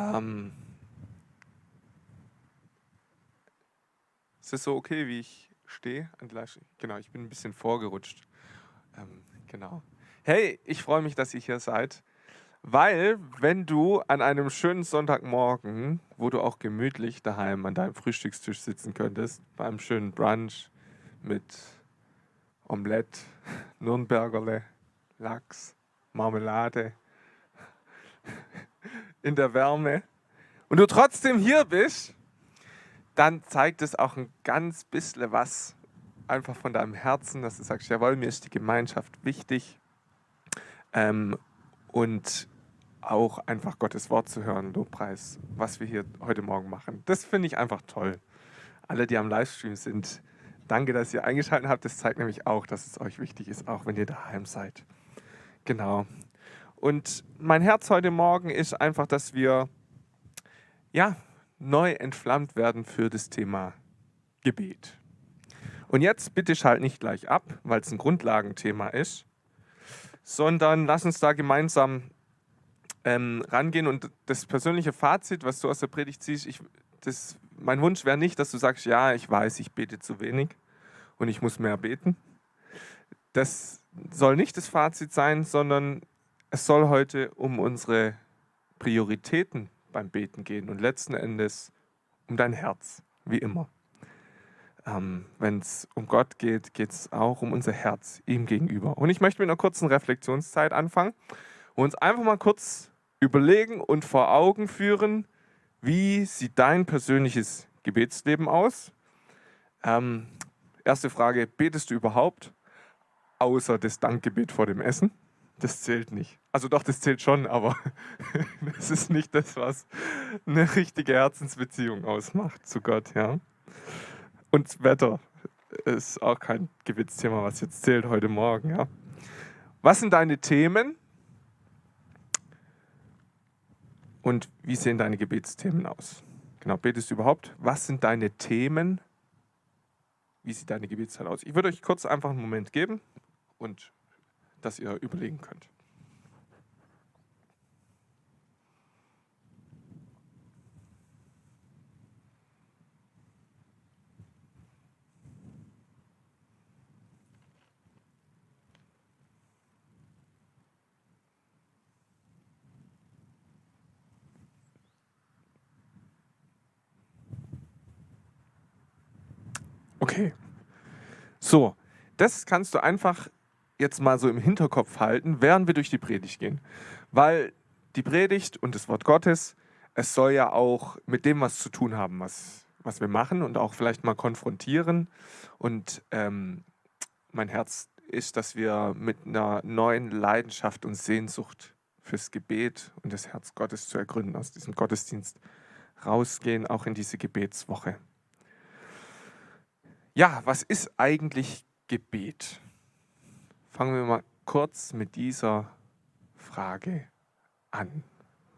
Ähm, ist es so okay, wie ich stehe? Genau, ich bin ein bisschen vorgerutscht. Ähm, genau. Hey, ich freue mich, dass ihr hier seid, weil wenn du an einem schönen Sonntagmorgen, wo du auch gemütlich daheim an deinem Frühstückstisch sitzen könntest, bei einem schönen Brunch mit Omelette, Nürnbergerle, Lachs, Marmelade, in der Wärme und du trotzdem hier bist, dann zeigt es auch ein ganz bisschen was einfach von deinem Herzen, dass du sagst, jawohl, mir ist die Gemeinschaft wichtig ähm, und auch einfach Gottes Wort zu hören, Lobpreis, was wir hier heute Morgen machen. Das finde ich einfach toll. Alle, die am Livestream sind, danke, dass ihr eingeschaltet habt. Das zeigt nämlich auch, dass es euch wichtig ist, auch wenn ihr daheim seid. Genau. Und mein Herz heute Morgen ist einfach, dass wir ja, neu entflammt werden für das Thema Gebet. Und jetzt bitte schalt nicht gleich ab, weil es ein Grundlagenthema ist, sondern lass uns da gemeinsam ähm, rangehen. Und das persönliche Fazit, was du aus der Predigt ziehst, ich, das, mein Wunsch wäre nicht, dass du sagst, ja, ich weiß, ich bete zu wenig und ich muss mehr beten. Das soll nicht das Fazit sein, sondern es soll heute um unsere Prioritäten beim Beten gehen und letzten Endes um dein Herz, wie immer. Ähm, Wenn es um Gott geht, geht es auch um unser Herz ihm gegenüber. Und ich möchte mit einer kurzen Reflexionszeit anfangen und uns einfach mal kurz überlegen und vor Augen führen, wie sieht dein persönliches Gebetsleben aus? Ähm, erste Frage, betest du überhaupt außer das Dankgebet vor dem Essen? das zählt nicht. Also doch, das zählt schon, aber das ist nicht das, was eine richtige Herzensbeziehung ausmacht zu Gott, ja. Und Wetter ist auch kein Gebetsthema, was jetzt zählt heute Morgen, ja. Was sind deine Themen? Und wie sehen deine Gebetsthemen aus? Genau, betest du überhaupt? Was sind deine Themen? Wie sieht deine Gebetszeit aus? Ich würde euch kurz einfach einen Moment geben und dass ihr überlegen könnt. Okay. So, das kannst du einfach jetzt mal so im Hinterkopf halten, während wir durch die Predigt gehen. Weil die Predigt und das Wort Gottes, es soll ja auch mit dem was zu tun haben, was, was wir machen und auch vielleicht mal konfrontieren. Und ähm, mein Herz ist, dass wir mit einer neuen Leidenschaft und Sehnsucht fürs Gebet und das Herz Gottes zu ergründen, aus diesem Gottesdienst rausgehen, auch in diese Gebetswoche. Ja, was ist eigentlich Gebet? Fangen wir mal kurz mit dieser Frage an.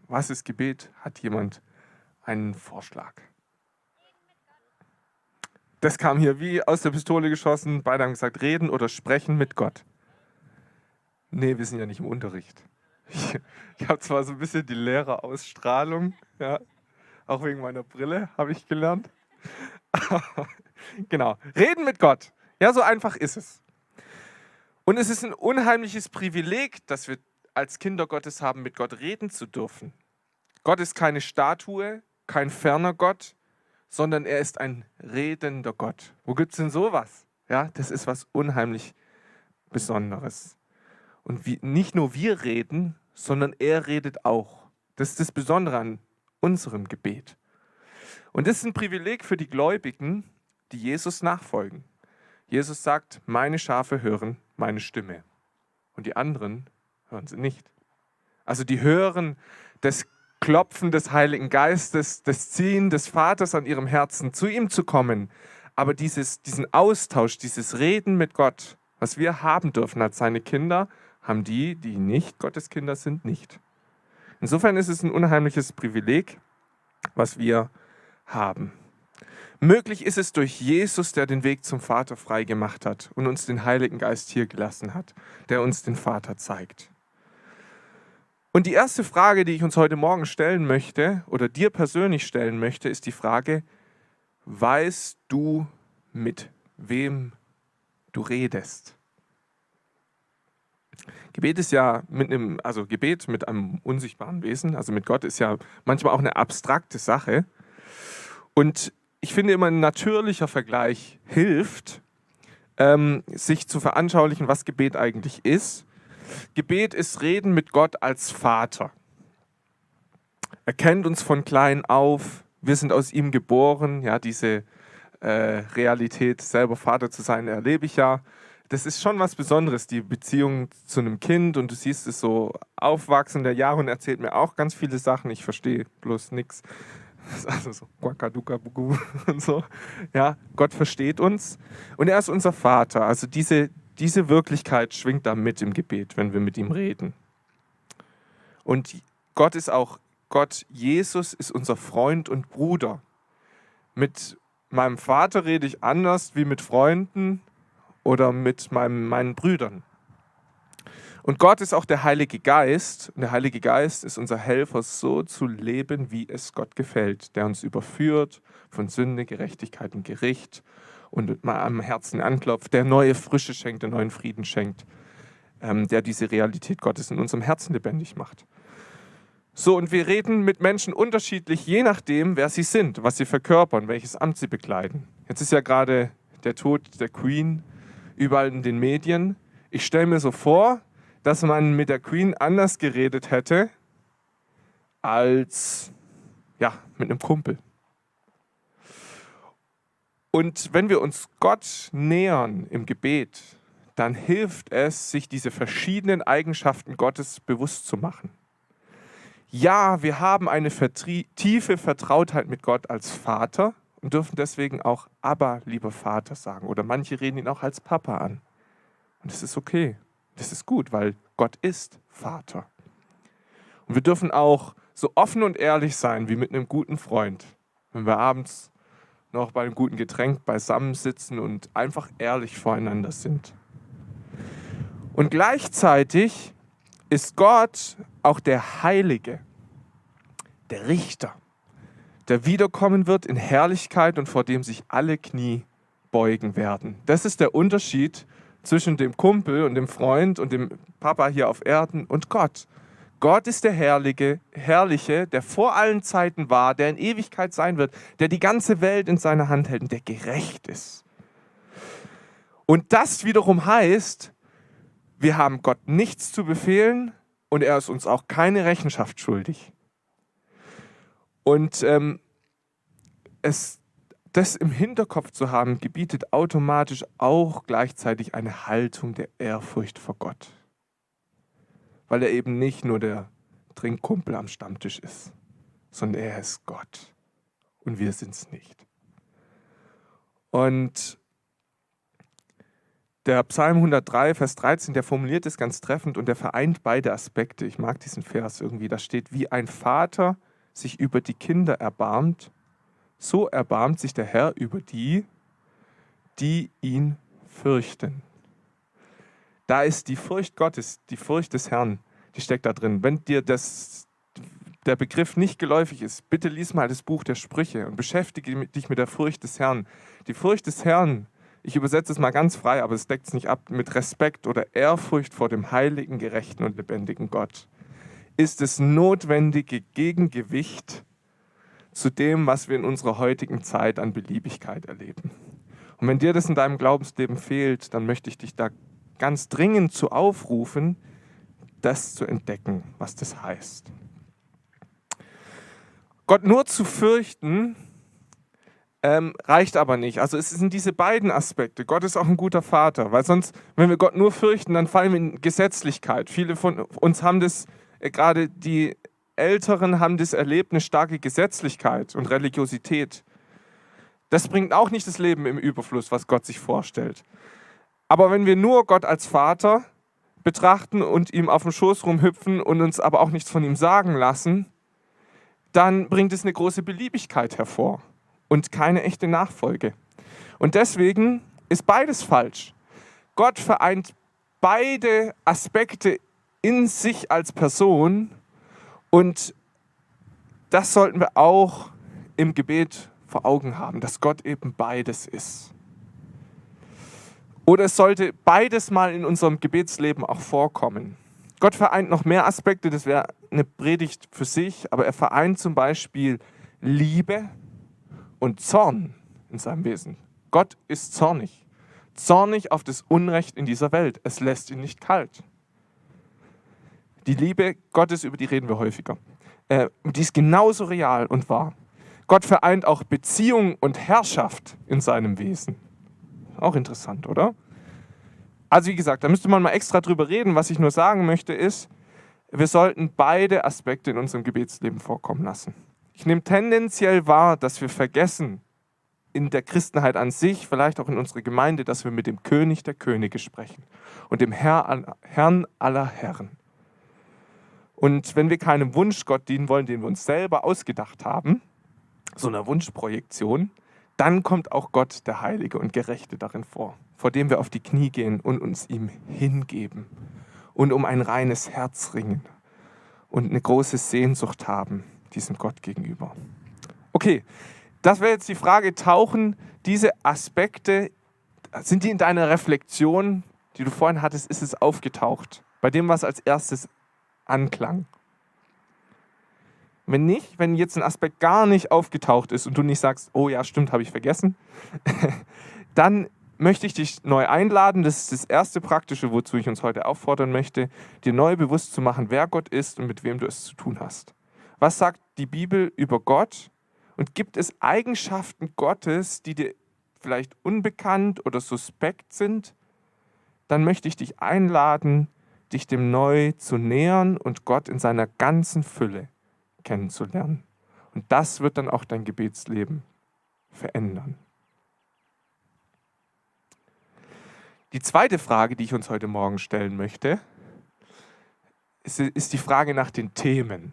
Was ist Gebet? Hat jemand einen Vorschlag? Das kam hier wie aus der Pistole geschossen. Beide haben gesagt, reden oder sprechen mit Gott. Nee, wir sind ja nicht im Unterricht. Ich, habe zwar so ein bisschen die Lehrerausstrahlung, ja, auch wegen meiner Brille habe ich gelernt. genau, reden mit Gott. Ja, so einfach ist es. Und es ist ein unheimliches Privileg, dass wir als Kinder Gottes haben, mit Gott reden zu dürfen. Gott ist keine Statue, kein ferner Gott, sondern er ist ein redender Gott. Wo gibt es denn sowas? Ja, das ist was unheimlich Besonderes. Und wie, nicht nur wir reden, sondern er redet auch. Das ist das Besondere an unserem Gebet. Und das ist ein Privileg für die Gläubigen, die Jesus nachfolgen. Jesus sagt, meine Schafe hören meine Stimme. Und die anderen hören sie nicht. Also die hören das Klopfen des Heiligen Geistes, das Ziehen des Vaters an ihrem Herzen, zu ihm zu kommen. Aber dieses, diesen Austausch, dieses Reden mit Gott, was wir haben dürfen als seine Kinder, haben die, die nicht Gottes Kinder sind, nicht. Insofern ist es ein unheimliches Privileg, was wir haben. Möglich ist es durch Jesus, der den Weg zum Vater frei gemacht hat und uns den Heiligen Geist hier gelassen hat, der uns den Vater zeigt. Und die erste Frage, die ich uns heute Morgen stellen möchte oder dir persönlich stellen möchte, ist die Frage, weißt du, mit wem du redest? Gebet ist ja mit einem, also Gebet mit einem unsichtbaren Wesen, also mit Gott ist ja manchmal auch eine abstrakte Sache. Und ich finde immer ein natürlicher Vergleich hilft, ähm, sich zu veranschaulichen, was Gebet eigentlich ist. Gebet ist Reden mit Gott als Vater. Er kennt uns von klein auf. Wir sind aus ihm geboren. Ja, diese äh, Realität, selber Vater zu sein, erlebe ich ja. Das ist schon was Besonderes, die Beziehung zu einem Kind. Und du siehst es so aufwachsen der Jahre und erzählt mir auch ganz viele Sachen. Ich verstehe bloß nichts. Also so Quakaduka und so. Ja, Gott versteht uns und er ist unser Vater. Also diese, diese Wirklichkeit schwingt da mit im Gebet, wenn wir mit ihm reden. Und Gott ist auch, Gott, Jesus ist unser Freund und Bruder. Mit meinem Vater rede ich anders wie mit Freunden oder mit meinem, meinen Brüdern. Und Gott ist auch der Heilige Geist. Und der Heilige Geist ist unser Helfer, so zu leben, wie es Gott gefällt, der uns überführt von Sünde, Gerechtigkeit und Gericht und mal am Herzen anklopft, der neue Frische schenkt, der neuen Frieden schenkt, ähm, der diese Realität Gottes in unserem Herzen lebendig macht. So, und wir reden mit Menschen unterschiedlich, je nachdem, wer sie sind, was sie verkörpern, welches Amt sie bekleiden. Jetzt ist ja gerade der Tod der Queen überall in den Medien. Ich stelle mir so vor, dass man mit der Queen anders geredet hätte als ja, mit einem Kumpel. Und wenn wir uns Gott nähern im Gebet, dann hilft es, sich diese verschiedenen Eigenschaften Gottes bewusst zu machen. Ja, wir haben eine tiefe Vertrautheit mit Gott als Vater und dürfen deswegen auch aber lieber Vater sagen. Oder manche reden ihn auch als Papa an. Und das ist okay. Das ist gut, weil Gott ist Vater. Und wir dürfen auch so offen und ehrlich sein wie mit einem guten Freund, wenn wir abends noch bei einem guten Getränk beisammensitzen und einfach ehrlich voreinander sind. Und gleichzeitig ist Gott auch der Heilige, der Richter, der wiederkommen wird in Herrlichkeit und vor dem sich alle Knie beugen werden. Das ist der Unterschied zwischen dem Kumpel und dem Freund und dem Papa hier auf Erden und Gott. Gott ist der Herrliche, Herrliche, der vor allen Zeiten war, der in Ewigkeit sein wird, der die ganze Welt in seiner Hand hält und der gerecht ist. Und das wiederum heißt, wir haben Gott nichts zu befehlen und er ist uns auch keine Rechenschaft schuldig. Und ähm, es das im Hinterkopf zu haben, gebietet automatisch auch gleichzeitig eine Haltung der Ehrfurcht vor Gott. Weil er eben nicht nur der Trinkkumpel am Stammtisch ist, sondern er ist Gott und wir sind es nicht. Und der Psalm 103, Vers 13, der formuliert es ganz treffend und der vereint beide Aspekte. Ich mag diesen Vers irgendwie. Da steht, wie ein Vater sich über die Kinder erbarmt, so erbarmt sich der Herr über die, die ihn fürchten. Da ist die Furcht Gottes, die Furcht des Herrn, die steckt da drin. Wenn dir das, der Begriff nicht geläufig ist, bitte lies mal das Buch der Sprüche und beschäftige dich mit der Furcht des Herrn. Die Furcht des Herrn, ich übersetze es mal ganz frei, aber es deckt es nicht ab, mit Respekt oder Ehrfurcht vor dem heiligen, gerechten und lebendigen Gott, ist das notwendige Gegengewicht zu dem, was wir in unserer heutigen Zeit an Beliebigkeit erleben. Und wenn dir das in deinem Glaubensleben fehlt, dann möchte ich dich da ganz dringend zu aufrufen, das zu entdecken, was das heißt. Gott nur zu fürchten, ähm, reicht aber nicht. Also es sind diese beiden Aspekte. Gott ist auch ein guter Vater, weil sonst, wenn wir Gott nur fürchten, dann fallen wir in Gesetzlichkeit. Viele von uns haben das, äh, gerade die Älteren haben das erlebt, eine starke Gesetzlichkeit und Religiosität. Das bringt auch nicht das Leben im Überfluss, was Gott sich vorstellt. Aber wenn wir nur Gott als Vater betrachten und ihm auf dem Schoß rumhüpfen und uns aber auch nichts von ihm sagen lassen, dann bringt es eine große Beliebigkeit hervor und keine echte Nachfolge. Und deswegen ist beides falsch. Gott vereint beide Aspekte in sich als Person Und das sollten wir auch im Gebet vor Augen haben, dass Gott eben beides ist. Oder es sollte beides mal in unserem Gebetsleben auch vorkommen. Gott vereint noch mehr Aspekte, das wäre eine Predigt für sich, aber er vereint zum Beispiel Liebe und Zorn in seinem Wesen. Gott ist zornig. Zornig auf das Unrecht in dieser Welt. Es lässt ihn nicht kalt. Die Liebe Gottes, über die reden wir häufiger, äh, die ist genauso real und wahr. Gott vereint auch Beziehung und Herrschaft in seinem Wesen. Auch interessant, oder? Also wie gesagt, da müsste man mal extra drüber reden. Was ich nur sagen möchte ist, wir sollten beide Aspekte in unserem Gebetsleben vorkommen lassen. Ich nehme tendenziell wahr, dass wir vergessen, in der Christenheit an sich, vielleicht auch in unserer Gemeinde, dass wir mit dem König der Könige sprechen und dem Herr, Herrn aller Herren. Und wenn wir keinem Wunschgott dienen wollen, den wir uns selber ausgedacht haben, so einer Wunschprojektion, dann kommt auch Gott, der Heilige und Gerechte, darin vor, vor dem wir auf die Knie gehen und uns ihm hingeben und um ein reines Herz ringen und eine große Sehnsucht haben diesem Gott gegenüber. Okay, das wäre jetzt die Frage, tauchen diese Aspekte, sind die in deiner Reflexion, die du vorhin hattest, ist es aufgetaucht? Bei dem, was als erstes anklang? Wenn nicht, wenn jetzt ein Aspekt gar nicht aufgetaucht ist und du nicht sagst, oh ja, stimmt, habe ich vergessen, dann möchte ich dich neu einladen. Das ist das erste Praktische, wozu ich uns heute auffordern möchte, dir neu bewusst zu machen, wer Gott ist und mit wem du es zu tun hast. Was sagt die Bibel über Gott? Und gibt es Eigenschaften Gottes, die dir vielleicht unbekannt oder suspekt sind? Dann möchte ich dich einladen, dich dem neu zu nähern und Gott in seiner ganzen Fülle kennenzulernen. Und das wird dann auch dein Gebetsleben verändern. Die zweite Frage, die ich uns heute Morgen stellen möchte, ist, die Frage nach den Themen.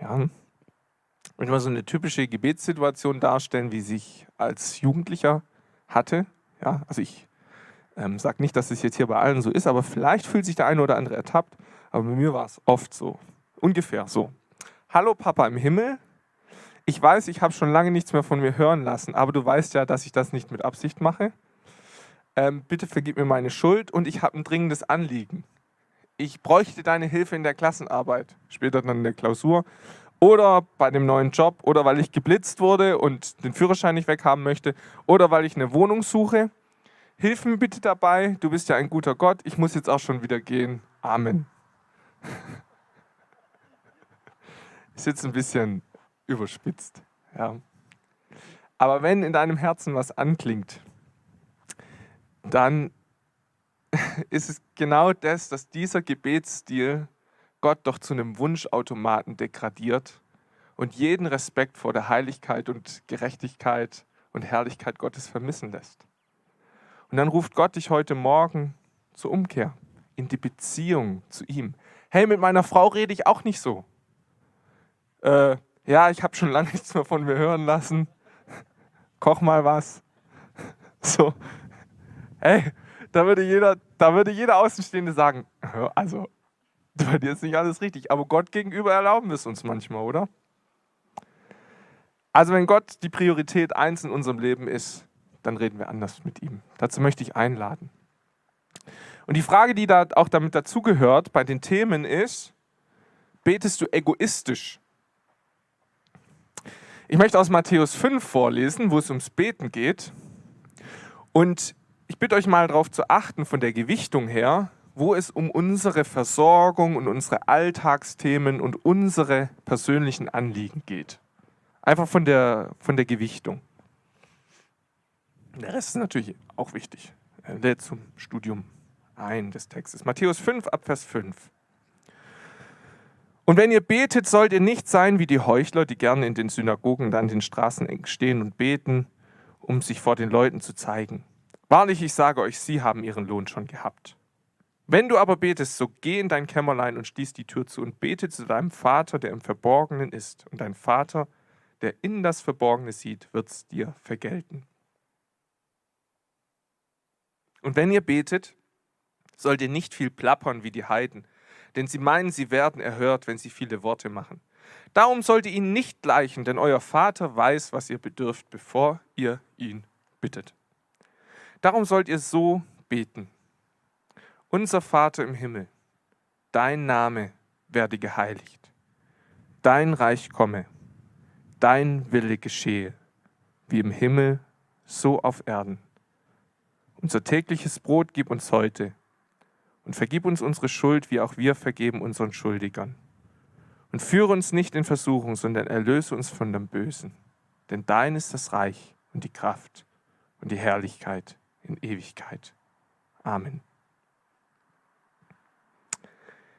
Ja? Ich möchte mal so eine typische Gebetssituation darstellen, wie sich als Jugendlicher hatte. Ja, also ich ähm, sage nicht, dass es jetzt hier bei allen so ist, aber vielleicht fühlt sich der eine oder andere ertappt. Aber bei mir war es oft so. Ungefähr so. Hallo Papa im Himmel, ich weiß, ich habe schon lange nichts mehr von mir hören lassen, aber du weißt ja, dass ich das nicht mit Absicht mache. Ähm, bitte vergib mir meine Schuld und ich habe ein dringendes Anliegen. Ich bräuchte deine Hilfe in der Klassenarbeit, später dann in der Klausur oder bei dem neuen Job oder weil ich geblitzt wurde und den Führerschein nicht weghaben möchte oder weil ich eine Wohnung suche. Hilf mir bitte dabei, du bist ja ein guter Gott, ich muss jetzt auch schon wieder gehen. Amen. ist jetzt ein bisschen überspitzt. Ja. Aber wenn in deinem Herzen was anklingt, dann ist es genau das, dass dieser Gebetsstil Gott doch zu einem Wunschautomaten degradiert und jeden Respekt vor der Heiligkeit und Gerechtigkeit und Herrlichkeit Gottes vermissen lässt. Und dann ruft Gott dich heute Morgen zur Umkehr, in die Beziehung zu ihm. Hey, mit meiner Frau rede ich auch nicht so äh, ja, ich habe schon lange nichts mehr von mir hören lassen. Koch mal was. So, hey, da würde jeder, da würde jeder Außenstehende sagen, also, bei dir ist nicht alles richtig, aber Gott gegenüber erlauben wir es uns manchmal, oder? Also wenn Gott die Priorität eins in unserem Leben ist, dann reden wir anders mit ihm. Dazu möchte ich einladen. Und die Frage, die da auch damit dazugehört bei den Themen ist, betest du egoistisch ich möchte aus Matthäus 5 vorlesen, wo es ums Beten geht. Und ich bitte euch mal darauf zu achten, von der Gewichtung her, wo es um unsere Versorgung und unsere Alltagsthemen und unsere persönlichen Anliegen geht. Einfach von der, von der Gewichtung. Der Rest ist natürlich auch wichtig. Er lädt zum Studium ein des Textes. Matthäus 5 ab Vers 5. Und wenn ihr betet, sollt ihr nicht sein wie die Heuchler, die gerne in den Synagogen und an den Straßen stehen und beten, um sich vor den Leuten zu zeigen. Wahrlich, ich sage euch, sie haben ihren Lohn schon gehabt. Wenn du aber betest, so geh in dein Kämmerlein und schließ die Tür zu und bete zu deinem Vater, der im Verborgenen ist. Und dein Vater, der in das Verborgene sieht, wird's dir vergelten. Und wenn ihr betet, sollt ihr nicht viel plappern wie die Heiden denn sie meinen, sie werden erhört, wenn sie viele Worte machen. Darum sollt ihr ihnen nicht gleichen, denn euer Vater weiß, was ihr bedürft, bevor ihr ihn bittet. Darum sollt ihr so beten. Unser Vater im Himmel, dein Name werde geheiligt, dein Reich komme, dein Wille geschehe, wie im Himmel, so auf Erden. Unser tägliches Brot gib uns heute und vergib uns unsere Schuld, wie auch wir vergeben unseren Schuldigern. Und führe uns nicht in Versuchung, sondern erlöse uns von dem Bösen. Denn dein ist das Reich und die Kraft und die Herrlichkeit in Ewigkeit. Amen.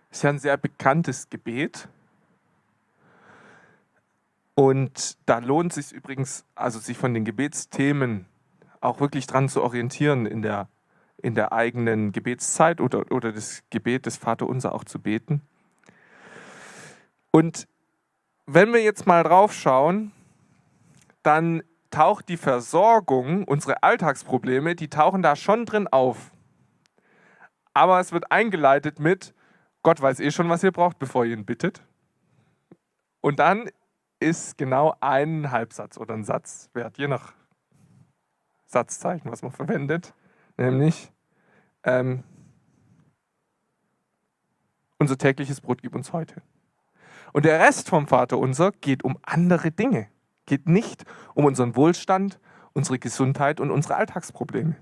Das ist ja ein sehr bekanntes Gebet. Und da lohnt es sich übrigens, also sich von den Gebetsthemen auch wirklich dran zu orientieren in der, in der eigenen Gebetszeit oder, oder das Gebet des Vaterunser auch zu beten. Und wenn wir jetzt mal drauf schauen, dann taucht die Versorgung, unsere Alltagsprobleme, die tauchen da schon drin auf. Aber es wird eingeleitet mit, Gott weiß eh schon, was ihr braucht, bevor ihr ihn bittet. Und dann ist genau ein Halbsatz oder ein Satz wert, je nach Satzzeichen, was man verwendet, nämlich ähm, unser tägliches Brot gib uns heute. Und der Rest vom Vater unser geht um andere Dinge, geht nicht um unseren Wohlstand, unsere Gesundheit und unsere Alltagsprobleme.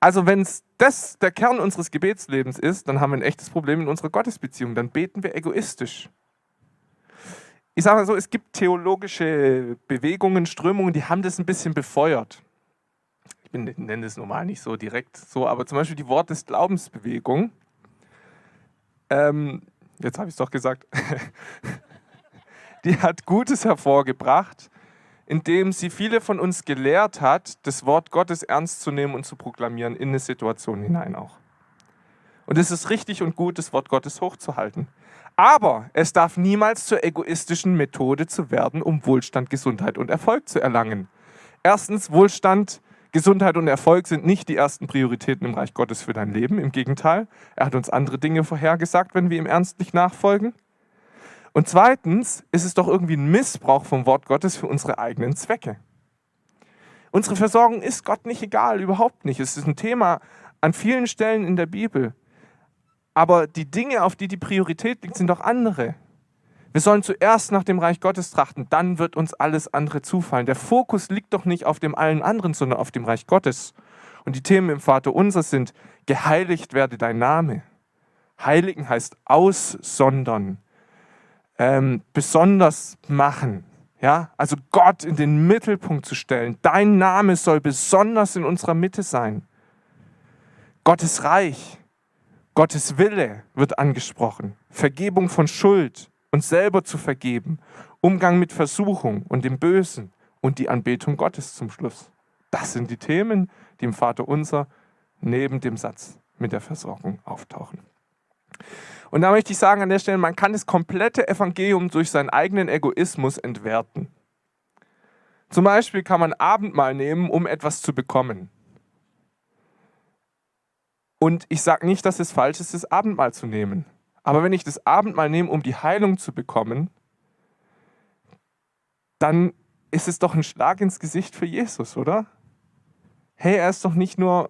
Also wenn das der Kern unseres Gebetslebens ist, dann haben wir ein echtes Problem in unserer Gottesbeziehung. Dann beten wir egoistisch. Ich sage mal so, es gibt theologische Bewegungen, Strömungen, die haben das ein bisschen befeuert. Ich nenne es normal nicht so direkt so, aber zum Beispiel die Wort des Glaubensbewegung. Ähm, jetzt habe ich es doch gesagt. die hat Gutes hervorgebracht indem sie viele von uns gelehrt hat, das Wort Gottes ernst zu nehmen und zu proklamieren in eine Situation hinein auch. Und es ist richtig und gut, das Wort Gottes hochzuhalten. Aber es darf niemals zur egoistischen Methode zu werden, um Wohlstand, Gesundheit und Erfolg zu erlangen. Erstens, Wohlstand, Gesundheit und Erfolg sind nicht die ersten Prioritäten im Reich Gottes für dein Leben. Im Gegenteil, er hat uns andere Dinge vorhergesagt, wenn wir ihm ernstlich nachfolgen. Und zweitens ist es doch irgendwie ein Missbrauch vom Wort Gottes für unsere eigenen Zwecke. Unsere Versorgung ist Gott nicht egal, überhaupt nicht. Es ist ein Thema an vielen Stellen in der Bibel. Aber die Dinge, auf die die Priorität liegt, sind doch andere. Wir sollen zuerst nach dem Reich Gottes trachten, dann wird uns alles andere zufallen. Der Fokus liegt doch nicht auf dem allen anderen, sondern auf dem Reich Gottes. Und die Themen im Vater unser sind, geheiligt werde dein Name. Heiligen heißt aussondern, ähm, besonders machen. Ja, also Gott in den Mittelpunkt zu stellen. Dein Name soll besonders in unserer Mitte sein. Gottes Reich, Gottes Wille wird angesprochen. Vergebung von Schuld, uns selber zu vergeben. Umgang mit Versuchung und dem Bösen und die Anbetung Gottes zum Schluss. Das sind die Themen, die im Vater unser neben dem Satz mit der Versorgung auftauchen. Und da möchte ich sagen an der Stelle, man kann das komplette Evangelium durch seinen eigenen Egoismus entwerten. Zum Beispiel kann man Abendmahl nehmen, um etwas zu bekommen. Und ich sage nicht, dass es falsch ist, das Abendmahl zu nehmen. Aber wenn ich das Abendmahl nehme, um die Heilung zu bekommen, dann ist es doch ein Schlag ins Gesicht für Jesus, oder? Hey, er ist doch nicht nur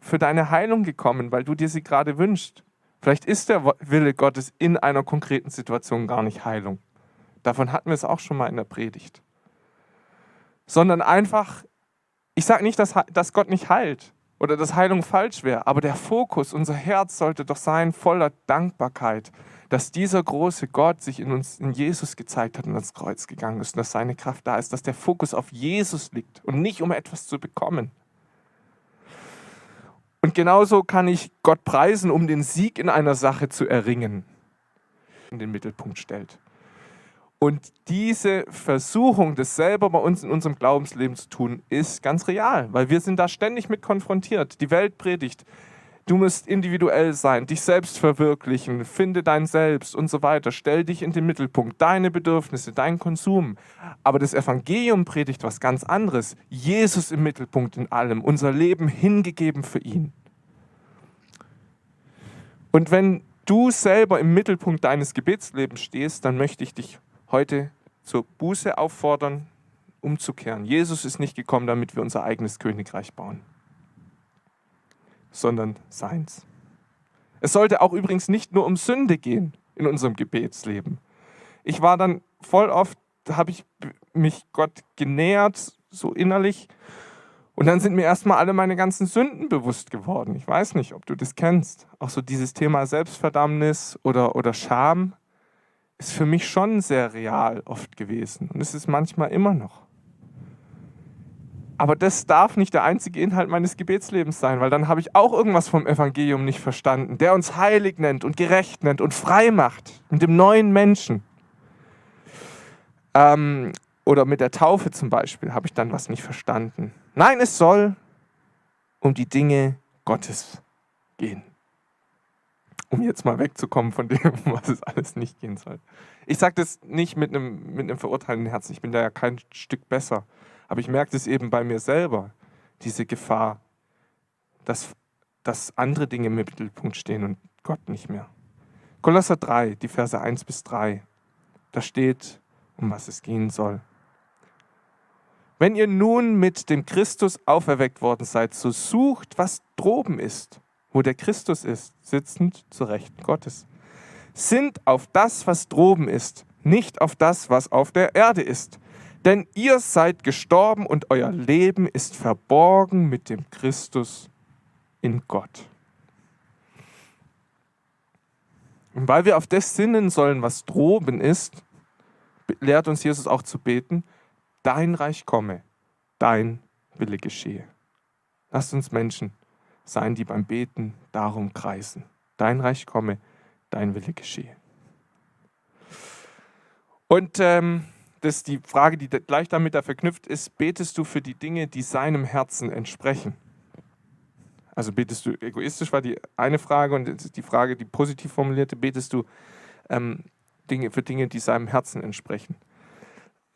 für deine Heilung gekommen, weil du dir sie gerade wünschst. Vielleicht ist der Wille Gottes in einer konkreten Situation gar nicht Heilung. Davon hatten wir es auch schon mal in der Predigt. Sondern einfach, ich sage nicht, dass, dass Gott nicht heilt oder dass Heilung falsch wäre, aber der Fokus, unser Herz sollte doch sein voller Dankbarkeit, dass dieser große Gott sich in uns, in Jesus gezeigt hat und ans Kreuz gegangen ist und dass seine Kraft da ist, dass der Fokus auf Jesus liegt und nicht um etwas zu bekommen. Und genauso kann ich Gott preisen, um den Sieg in einer Sache zu erringen, in den Mittelpunkt stellt. Und diese Versuchung, das selber bei uns in unserem Glaubensleben zu tun, ist ganz real, weil wir sind da ständig mit konfrontiert. Die Welt predigt, Du musst individuell sein, dich selbst verwirklichen, finde dein Selbst und so weiter. Stell dich in den Mittelpunkt, deine Bedürfnisse, dein Konsum. Aber das Evangelium predigt was ganz anderes. Jesus im Mittelpunkt in allem, unser Leben hingegeben für ihn. Und wenn du selber im Mittelpunkt deines Gebetslebens stehst, dann möchte ich dich heute zur Buße auffordern, umzukehren. Jesus ist nicht gekommen, damit wir unser eigenes Königreich bauen, sondern seins. Es sollte auch übrigens nicht nur um Sünde gehen in unserem Gebetsleben. Ich war dann voll oft, habe ich mich Gott genähert, so innerlich, und dann sind mir erstmal alle meine ganzen Sünden bewusst geworden. Ich weiß nicht, ob du das kennst. Auch so dieses Thema Selbstverdammnis oder, oder Scham ist für mich schon sehr real oft gewesen. Und es ist manchmal immer noch. Aber das darf nicht der einzige Inhalt meines Gebetslebens sein, weil dann habe ich auch irgendwas vom Evangelium nicht verstanden, der uns heilig nennt und gerecht nennt und frei macht mit dem neuen Menschen. Ähm, oder mit der Taufe zum Beispiel habe ich dann was nicht verstanden. Nein, es soll um die Dinge Gottes gehen. Um jetzt mal wegzukommen von dem, was es alles nicht gehen soll. Ich sage das nicht mit einem, mit verurteilenden Herzen. Ich bin da ja kein Stück besser. Aber ich merke das eben bei mir selber, diese Gefahr, dass, dass andere Dinge im Mittelpunkt stehen und Gott nicht mehr. Kolosser 3, die Verse 1 bis 3. Da steht, um was es gehen soll. Wenn ihr nun mit dem Christus auferweckt worden seid, so sucht, was droben ist, wo der Christus ist, sitzend zur Rechten Gottes. Sind auf das, was droben ist, nicht auf das, was auf der Erde ist. Denn ihr seid gestorben und euer Leben ist verborgen mit dem Christus in Gott. Und weil wir auf das sinnen sollen, was droben ist, lehrt uns Jesus auch zu beten, dein Reich komme, dein Wille geschehe. Lasst uns Menschen sein, die beim Beten darum kreisen. Dein Reich komme, dein Wille geschehe. Und ähm, das ist die Frage, die gleich damit da verknüpft ist, betest du für die Dinge, die seinem Herzen entsprechen? Also betest du egoistisch, war die eine Frage und die Frage, die positiv formulierte, betest du ähm, Dinge, für Dinge, die seinem Herzen entsprechen?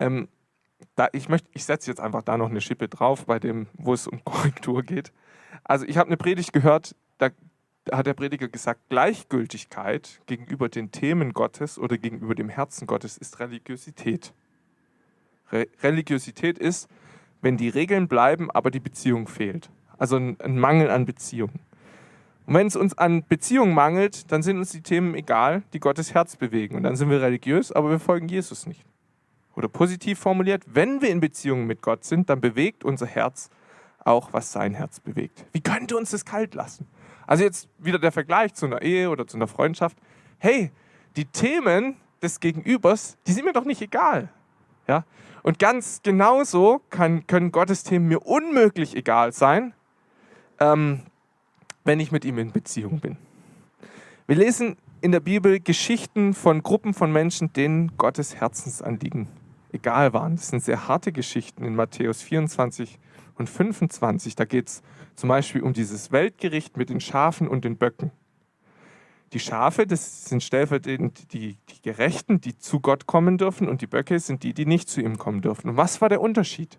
Ähm, da, ich ich setze jetzt einfach da noch eine Schippe drauf, bei dem, wo es um Korrektur geht. Also ich habe eine Predigt gehört, da hat der Prediger gesagt, Gleichgültigkeit gegenüber den Themen Gottes oder gegenüber dem Herzen Gottes ist Religiosität. Re Religiosität ist, wenn die Regeln bleiben, aber die Beziehung fehlt. Also ein, ein Mangel an Beziehung. Und wenn es uns an Beziehung mangelt, dann sind uns die Themen egal, die Gottes Herz bewegen. Und dann sind wir religiös, aber wir folgen Jesus nicht. Oder positiv formuliert, wenn wir in Beziehung mit Gott sind, dann bewegt unser Herz auch, was sein Herz bewegt. Wie könnte uns das kalt lassen? Also jetzt wieder der Vergleich zu einer Ehe oder zu einer Freundschaft. Hey, die Themen des Gegenübers, die sind mir doch nicht egal. Ja? Und ganz genauso kann, können Gottes Themen mir unmöglich egal sein, ähm, wenn ich mit ihm in Beziehung bin. Wir lesen in der Bibel Geschichten von Gruppen von Menschen, denen Gottes Herzensanliegen egal waren. Das sind sehr harte Geschichten in Matthäus 24 und 25. Da geht es zum Beispiel um dieses Weltgericht mit den Schafen und den Böcken. Die Schafe, das sind stellvertretend die, die Gerechten, die zu Gott kommen dürfen, und die Böcke sind die, die nicht zu ihm kommen dürfen. Und was war der Unterschied?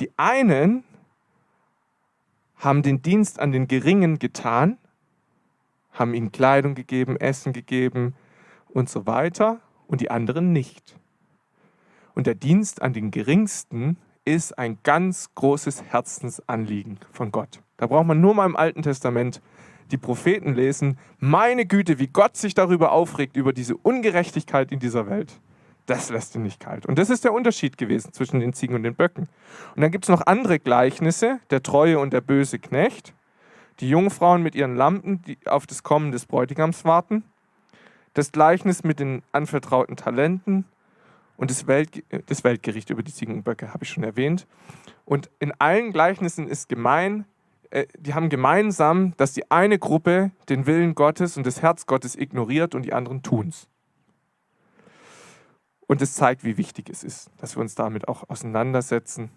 Die einen haben den Dienst an den Geringen getan, haben ihnen Kleidung gegeben, Essen gegeben und so weiter, und die anderen nicht. Und der Dienst an den Geringsten ist ein ganz großes Herzensanliegen von Gott. Da braucht man nur mal im Alten Testament die Propheten lesen. Meine Güte, wie Gott sich darüber aufregt, über diese Ungerechtigkeit in dieser Welt. Das lässt ihn nicht kalt. Und das ist der Unterschied gewesen zwischen den Ziegen und den Böcken. Und dann gibt es noch andere Gleichnisse, der treue und der böse Knecht, die Jungfrauen mit ihren Lampen, die auf das Kommen des Bräutigams warten, das Gleichnis mit den anvertrauten Talenten und das, Welt, das Weltgericht über die Ziegen und Böcke habe ich schon erwähnt. Und in allen Gleichnissen ist gemein, äh, die haben gemeinsam, dass die eine Gruppe den Willen Gottes und das Herz Gottes ignoriert und die anderen tun es. Und es zeigt, wie wichtig es ist, dass wir uns damit auch auseinandersetzen.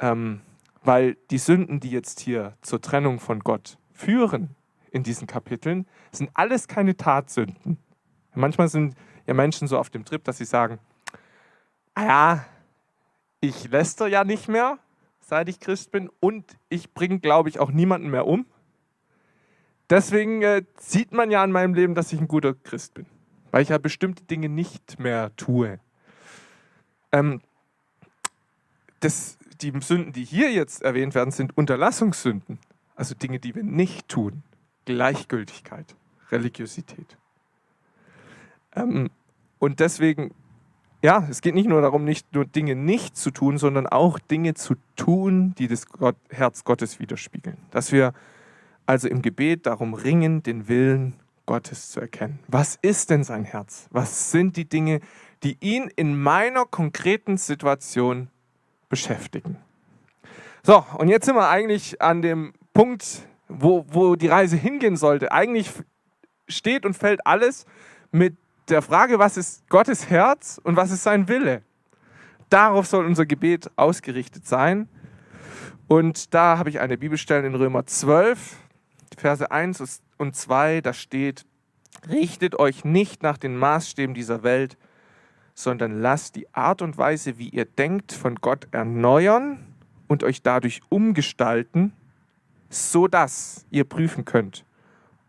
Ähm, weil die Sünden, die jetzt hier zur Trennung von Gott führen in diesen Kapiteln, sind alles keine Tatsünden. Manchmal sind ja Menschen so auf dem Trip, dass sie sagen, ah ja, ich läster ja nicht mehr, seit ich Christ bin und ich bringe, glaube ich, auch niemanden mehr um. deswegen äh, sieht man ja an meinem Leben, dass ich ein guter Christ bin, weil ich ja bestimmte Dinge nicht mehr tue. Ähm, das, die Sünden, die hier jetzt erwähnt werden, sind Unterlassungssünden, also Dinge, die wir nicht tun. Gleichgültigkeit, Religiosität. Ähm, und deswegen, ja, es geht nicht nur darum, nicht nur Dinge nicht zu tun, sondern auch Dinge zu tun, die das Gott, Herz Gottes widerspiegeln. Dass wir also im Gebet darum ringen, den Willen Gottes zu erkennen. Was ist denn sein Herz? Was sind die Dinge, die ihn in meiner konkreten Situation beschäftigen? So, und jetzt sind wir eigentlich an dem Punkt, wo, wo die Reise hingehen sollte. Eigentlich steht und fällt alles mit der Frage, was ist Gottes Herz und was ist sein Wille. Darauf soll unser Gebet ausgerichtet sein. Und da habe ich eine Bibelstelle in Römer 12, Verse 1 und 2, da steht, richtet euch nicht nach den Maßstäben dieser Welt, sondern lasst die Art und Weise, wie ihr denkt, von Gott erneuern und euch dadurch umgestalten, so dass ihr prüfen könnt,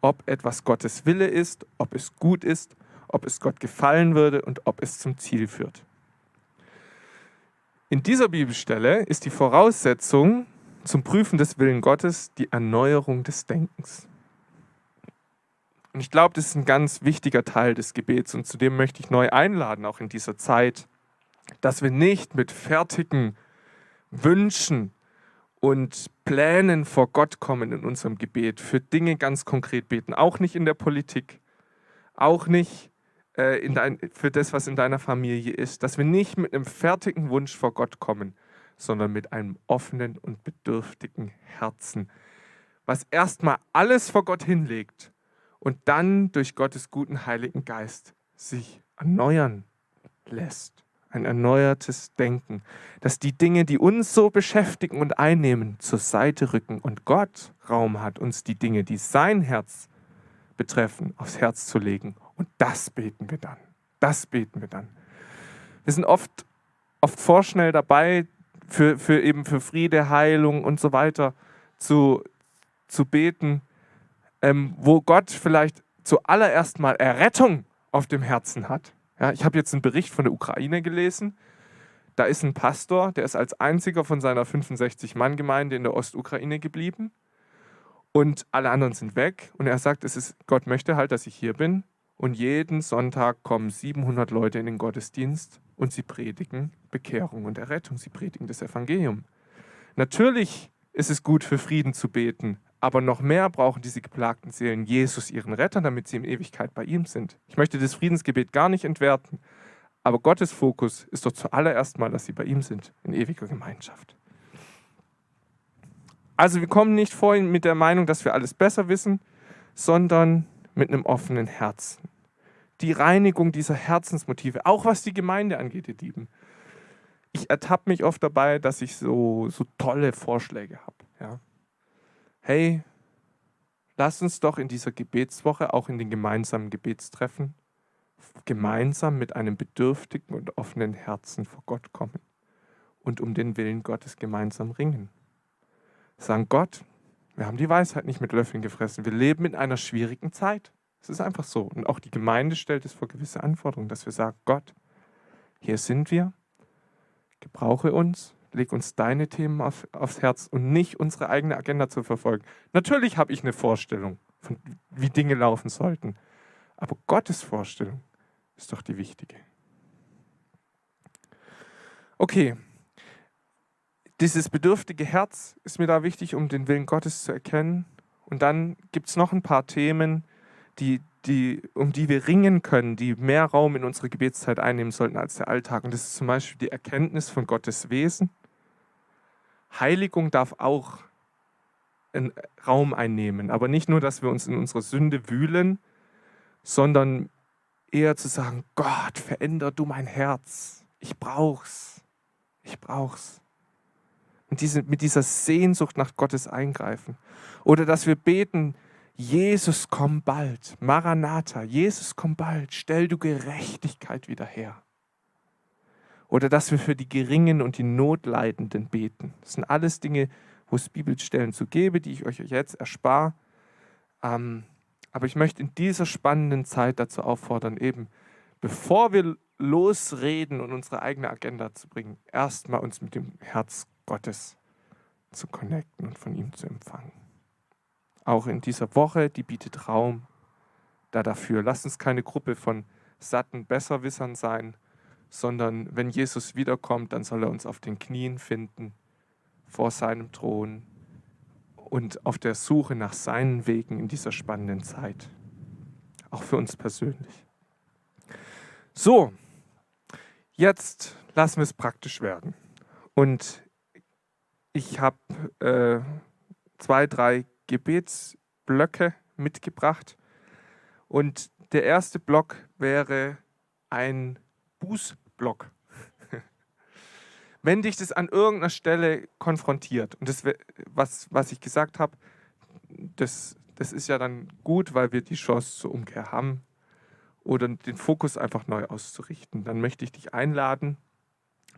ob etwas Gottes Wille ist, ob es gut ist, ob es Gott gefallen würde und ob es zum Ziel führt. In dieser Bibelstelle ist die Voraussetzung zum Prüfen des Willen Gottes die Erneuerung des Denkens. Und ich glaube, das ist ein ganz wichtiger Teil des Gebets und zu dem möchte ich neu einladen, auch in dieser Zeit, dass wir nicht mit fertigen Wünschen und Plänen vor Gott kommen in unserem Gebet, für Dinge ganz konkret beten, auch nicht in der Politik, auch nicht äh, in dein, für das, was in deiner Familie ist, dass wir nicht mit einem fertigen Wunsch vor Gott kommen, sondern mit einem offenen und bedürftigen Herzen, was erstmal alles vor Gott hinlegt und dann durch Gottes guten Heiligen Geist sich erneuern lässt. Ein erneuertes Denken, dass die Dinge, die uns so beschäftigen und einnehmen, zur Seite rücken und Gott Raum hat, uns die Dinge, die sein Herz betreffen, aufs Herz zu legen. Und das beten wir dann. Das beten wir dann. Wir sind oft, oft vorschnell dabei, für, für eben für Friede, Heilung und so weiter zu, zu beten, ähm, wo Gott vielleicht zuallererst mal Errettung auf dem Herzen hat. Ja, ich habe jetzt einen Bericht von der Ukraine gelesen. Da ist ein Pastor, der ist als einziger von seiner 65-Mann-Gemeinde in der Ostukraine geblieben. Und alle anderen sind weg. Und er sagt, es ist, Gott möchte halt, dass ich hier bin. Und jeden Sonntag kommen 700 Leute in den Gottesdienst und sie predigen Bekehrung und Errettung. Sie predigen das Evangelium. Natürlich ist es gut, für Frieden zu beten, aber noch mehr brauchen diese geplagten Seelen Jesus, ihren Retter, damit sie in Ewigkeit bei ihm sind. Ich möchte das Friedensgebet gar nicht entwerten, aber Gottes Fokus ist doch zuallererst mal, dass sie bei ihm sind, in ewiger Gemeinschaft. Also wir kommen nicht vorhin mit der Meinung, dass wir alles besser wissen, sondern mit einem offenen Herzen die Reinigung dieser Herzensmotive, auch was die Gemeinde angeht, ihr Lieben. Ich ertappe mich oft dabei, dass ich so, so tolle Vorschläge habe. Ja. Hey, lass uns doch in dieser Gebetswoche, auch in den gemeinsamen Gebetstreffen, gemeinsam mit einem bedürftigen und offenen Herzen vor Gott kommen und um den Willen Gottes gemeinsam ringen. Sagen Gott, wir haben die Weisheit nicht mit Löffeln gefressen. Wir leben in einer schwierigen Zeit. Es ist einfach so. Und auch die Gemeinde stellt es vor gewisse Anforderungen, dass wir sagen, Gott, hier sind wir, gebrauche uns, leg uns deine Themen auf, aufs Herz und nicht unsere eigene Agenda zu verfolgen. Natürlich habe ich eine Vorstellung, von, wie Dinge laufen sollten. Aber Gottes Vorstellung ist doch die wichtige. Okay, dieses bedürftige Herz ist mir da wichtig, um den Willen Gottes zu erkennen. Und dann gibt es noch ein paar Themen, die, die, um die wir ringen können, die mehr Raum in unsere Gebetszeit einnehmen sollten als der Alltag. Und das ist zum Beispiel die Erkenntnis von Gottes Wesen. Heiligung darf auch einen Raum einnehmen, aber nicht nur, dass wir uns in unserer Sünde wühlen, sondern eher zu sagen, Gott, veränder du mein Herz. Ich brauch's. Ich brauch's. Und diese, mit dieser Sehnsucht nach Gottes Eingreifen. Oder dass wir beten, Jesus, komm bald. Maranatha, Jesus, komm bald. Stell du Gerechtigkeit wieder her. Oder dass wir für die Geringen und die Notleidenden beten. Das sind alles Dinge, wo es Bibelstellen zu gebe, die ich euch jetzt erspare. Ähm, aber ich möchte in dieser spannenden Zeit dazu auffordern, eben bevor wir losreden und unsere eigene Agenda zu bringen, erstmal uns mit dem Herz Gottes zu connecten und von ihm zu empfangen. Auch in dieser Woche, die bietet Raum da dafür. Lasst uns keine Gruppe von satten Besserwissern sein, sondern wenn Jesus wiederkommt, dann soll er uns auf den Knien finden, vor seinem Thron und auf der Suche nach seinen Wegen in dieser spannenden Zeit. Auch für uns persönlich. So, jetzt lassen wir es praktisch werden. Und ich habe äh, zwei, drei Gebetsblöcke mitgebracht. Und der erste Block wäre ein Bußblock. Wenn dich das an irgendeiner Stelle konfrontiert, und das, was, was ich gesagt habe, das, das ist ja dann gut, weil wir die Chance zur Umkehr haben oder den Fokus einfach neu auszurichten, dann möchte ich dich einladen,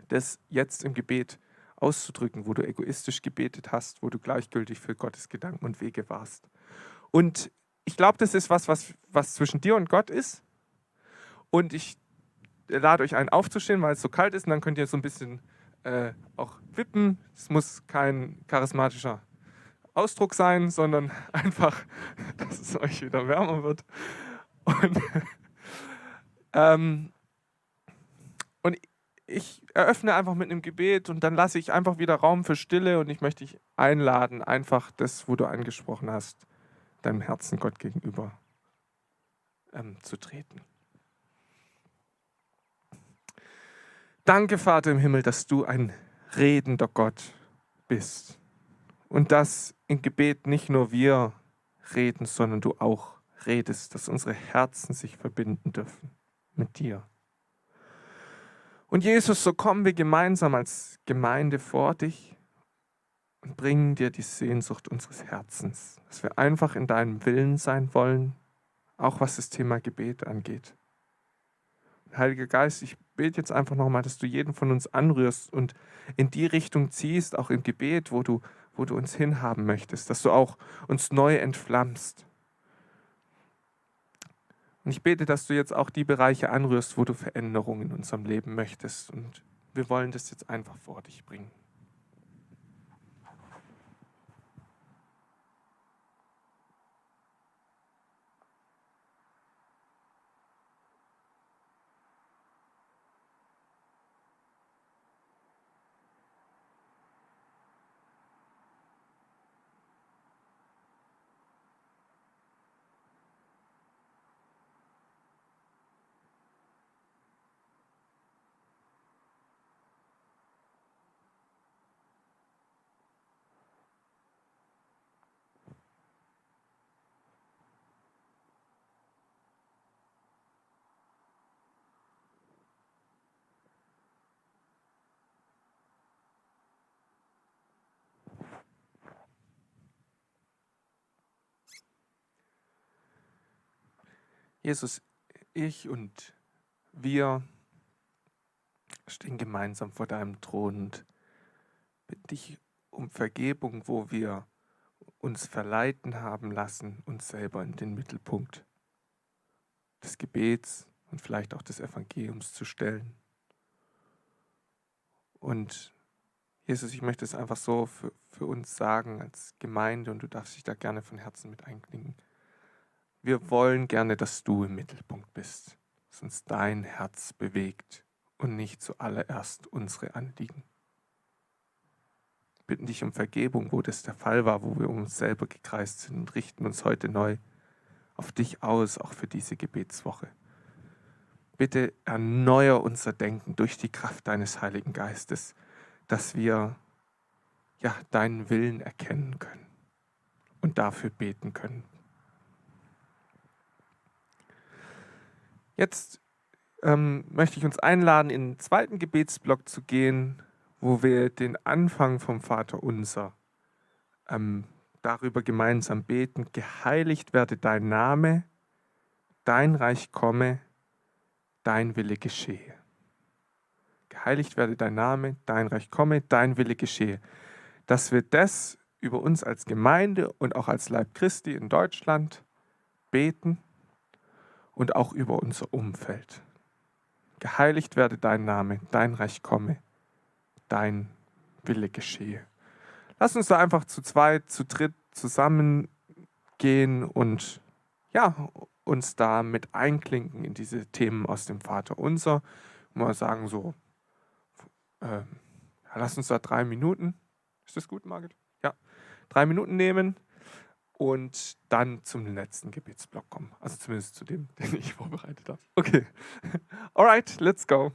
das jetzt im Gebet auszudrücken, wo du egoistisch gebetet hast, wo du gleichgültig für Gottes Gedanken und Wege warst. Und ich glaube, das ist was, was, was zwischen dir und Gott ist. Und ich lade euch ein, aufzustehen, weil es so kalt ist. Und dann könnt ihr so ein bisschen äh, auch wippen. Es muss kein charismatischer Ausdruck sein, sondern einfach, dass es euch wieder wärmer wird. Und, ähm, ich eröffne einfach mit einem Gebet und dann lasse ich einfach wieder Raum für Stille und ich möchte dich einladen, einfach das, wo du angesprochen hast, deinem Herzen Gott gegenüber ähm, zu treten. Danke, Vater im Himmel, dass du ein redender Gott bist und dass im Gebet nicht nur wir reden, sondern du auch redest, dass unsere Herzen sich verbinden dürfen mit dir. Und Jesus, so kommen wir gemeinsam als Gemeinde vor dich und bringen dir die Sehnsucht unseres Herzens, dass wir einfach in deinem Willen sein wollen, auch was das Thema Gebet angeht. Heiliger Geist, ich bete jetzt einfach nochmal, dass du jeden von uns anrührst und in die Richtung ziehst, auch im Gebet, wo du, wo du uns hinhaben möchtest, dass du auch uns neu entflammst. Und ich bete, dass du jetzt auch die Bereiche anrührst, wo du Veränderungen in unserem Leben möchtest. Und wir wollen das jetzt einfach vor dich bringen. Jesus, ich und wir stehen gemeinsam vor deinem Thron und bitten dich um Vergebung, wo wir uns verleiten haben lassen, uns selber in den Mittelpunkt des Gebets und vielleicht auch des Evangeliums zu stellen. Und Jesus, ich möchte es einfach so für, für uns sagen als Gemeinde und du darfst dich da gerne von Herzen mit einklinken wir wollen gerne, dass du im Mittelpunkt bist, dass uns dein Herz bewegt und nicht zuallererst unsere Anliegen. Wir bitten dich um Vergebung, wo das der Fall war, wo wir um uns selber gekreist sind und richten uns heute neu auf dich aus, auch für diese Gebetswoche. Bitte erneuer unser Denken durch die Kraft deines Heiligen Geistes, dass wir ja deinen Willen erkennen können und dafür beten können. Jetzt ähm, möchte ich uns einladen, in den zweiten Gebetsblock zu gehen, wo wir den Anfang vom Vater unser ähm, darüber gemeinsam beten. Geheiligt werde dein Name, dein Reich komme, dein Wille geschehe. Geheiligt werde dein Name, dein Reich komme, dein Wille geschehe. Dass wir das über uns als Gemeinde und auch als Leib Christi in Deutschland beten und auch über unser Umfeld. Geheiligt werde dein Name, dein Reich komme, dein Wille geschehe. Lass uns da einfach zu zweit, zu dritt zusammengehen und ja, uns da mit einklinken in diese Themen aus dem Vater unser. Mal sagen so, äh, lass uns da drei Minuten, ist das gut, Margit? Ja, drei Minuten nehmen und dann zum letzten Gebetsblock kommen. Also zumindest zu dem, den ich vorbereitet habe. Okay. Alright, let's go.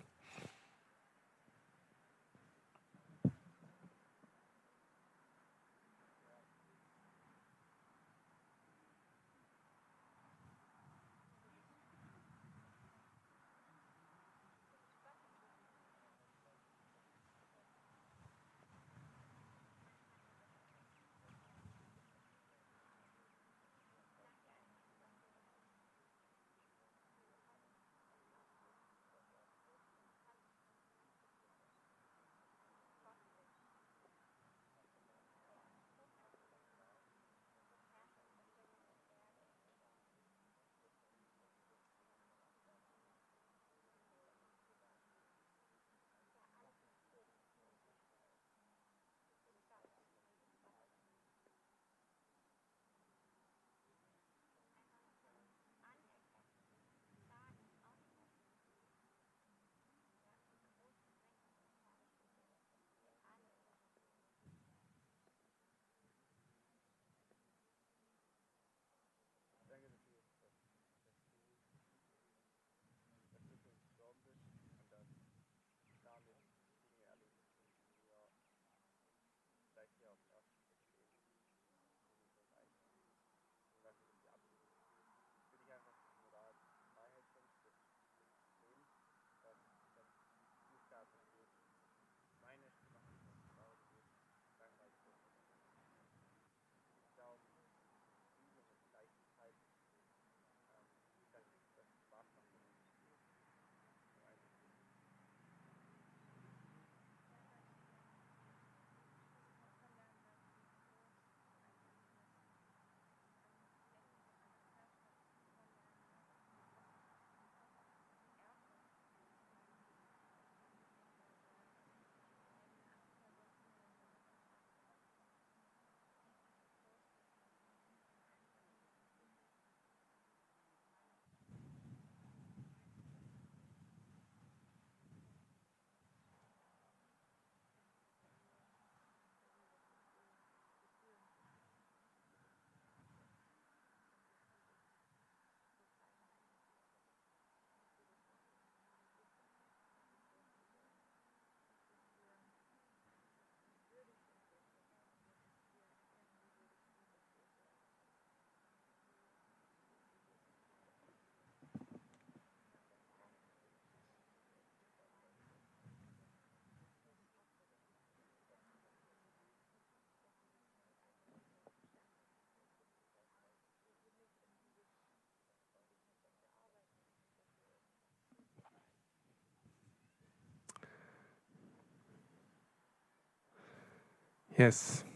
Yes.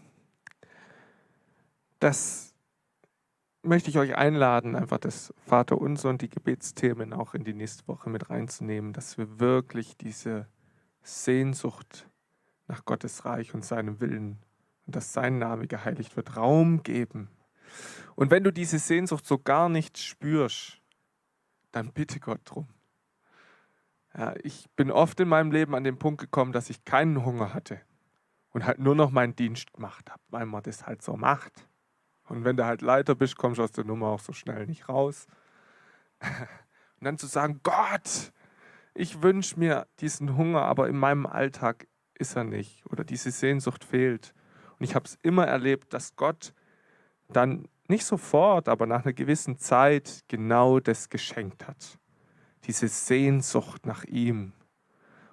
Das möchte ich euch einladen, einfach das Vater unser und die Gebetsthemen auch in die nächste Woche mit reinzunehmen, dass wir wirklich diese Sehnsucht nach Gottes Reich und seinem Willen und dass sein Name geheiligt wird, Raum geben. Und wenn du diese Sehnsucht so gar nicht spürst, dann bitte Gott drum. Ja, ich bin oft in meinem Leben an den Punkt gekommen, dass ich keinen Hunger hatte und halt nur noch meinen Dienst gemacht habe, weil man das halt so macht. Und wenn du halt Leiter bist, kommst du aus der Nummer auch so schnell nicht raus. Und dann zu sagen, Gott, ich wünsche mir diesen Hunger, aber in meinem Alltag ist er nicht oder diese Sehnsucht fehlt. Und ich habe es immer erlebt, dass Gott dann nicht sofort, aber nach einer gewissen Zeit genau das geschenkt hat. Diese Sehnsucht nach ihm,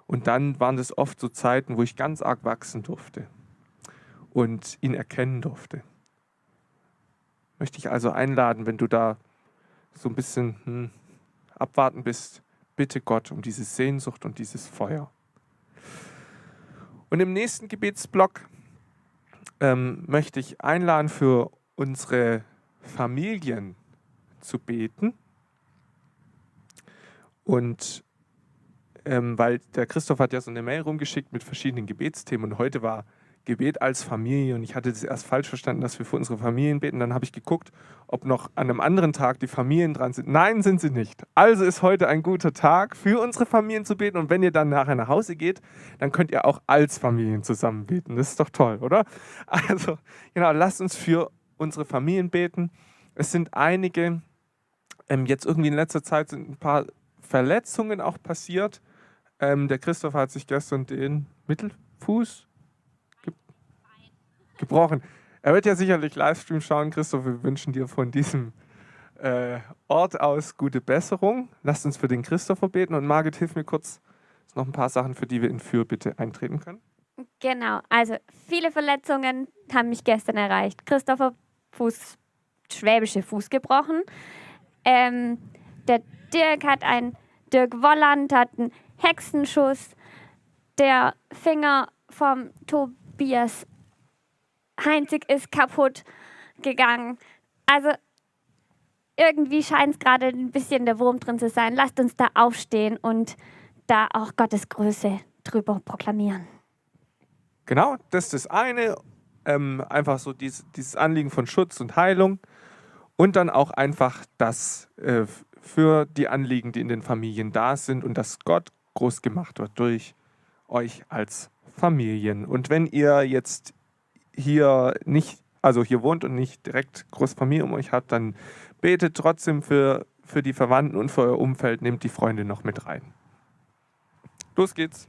und dann waren das oft so Zeiten, wo ich ganz arg wachsen durfte und ihn erkennen durfte. Möchte ich also einladen, wenn du da so ein bisschen hm, abwarten bist, bitte Gott um diese Sehnsucht und dieses Feuer. Und im nächsten Gebetsblock ähm, möchte ich einladen, für unsere Familien zu beten. Und ähm, weil der Christoph hat ja so eine Mail rumgeschickt mit verschiedenen Gebetsthemen und heute war Gebet als Familie und ich hatte das erst falsch verstanden, dass wir für unsere Familien beten. Dann habe ich geguckt, ob noch an einem anderen Tag die Familien dran sind. Nein, sind sie nicht. Also ist heute ein guter Tag für unsere Familien zu beten und wenn ihr dann nachher nach Hause geht, dann könnt ihr auch als Familien zusammen beten. Das ist doch toll, oder? Also, genau, lasst uns für unsere Familien beten. Es sind einige, ähm, jetzt irgendwie in letzter Zeit sind ein paar Verletzungen auch passiert. Ähm, der Christoph hat sich gestern den Mittelfuß ge gebrochen. Er wird ja sicherlich Livestream schauen. Christoph, wir wünschen dir von diesem äh, Ort aus gute Besserung. Lasst uns für den Christopher beten. Und Margit, hilf mir kurz noch ein paar Sachen, für die wir in Fürbitte eintreten können. Genau, also viele Verletzungen haben mich gestern erreicht. Christopher Fuß, schwäbische Fuß gebrochen. Ähm, der Dirk hat einen, Dirk Wolland hat einen Hexenschuss. Der Finger vom Tobias Heinzig ist kaputt gegangen. Also irgendwie scheint es gerade ein bisschen der Wurm drin zu sein. Lasst uns da aufstehen und da auch Gottes Größe drüber proklamieren. Genau, das ist das eine. Ähm, einfach so dieses, dieses Anliegen von Schutz und Heilung. Und dann auch einfach das äh, für die Anliegen, die in den Familien da sind und dass Gott groß gemacht wird durch euch als Familien. Und wenn ihr jetzt hier nicht, also hier wohnt und nicht direkt Großfamilie um euch habt, dann betet trotzdem für, für die Verwandten und für euer Umfeld, nehmt die Freunde noch mit rein. Los geht's.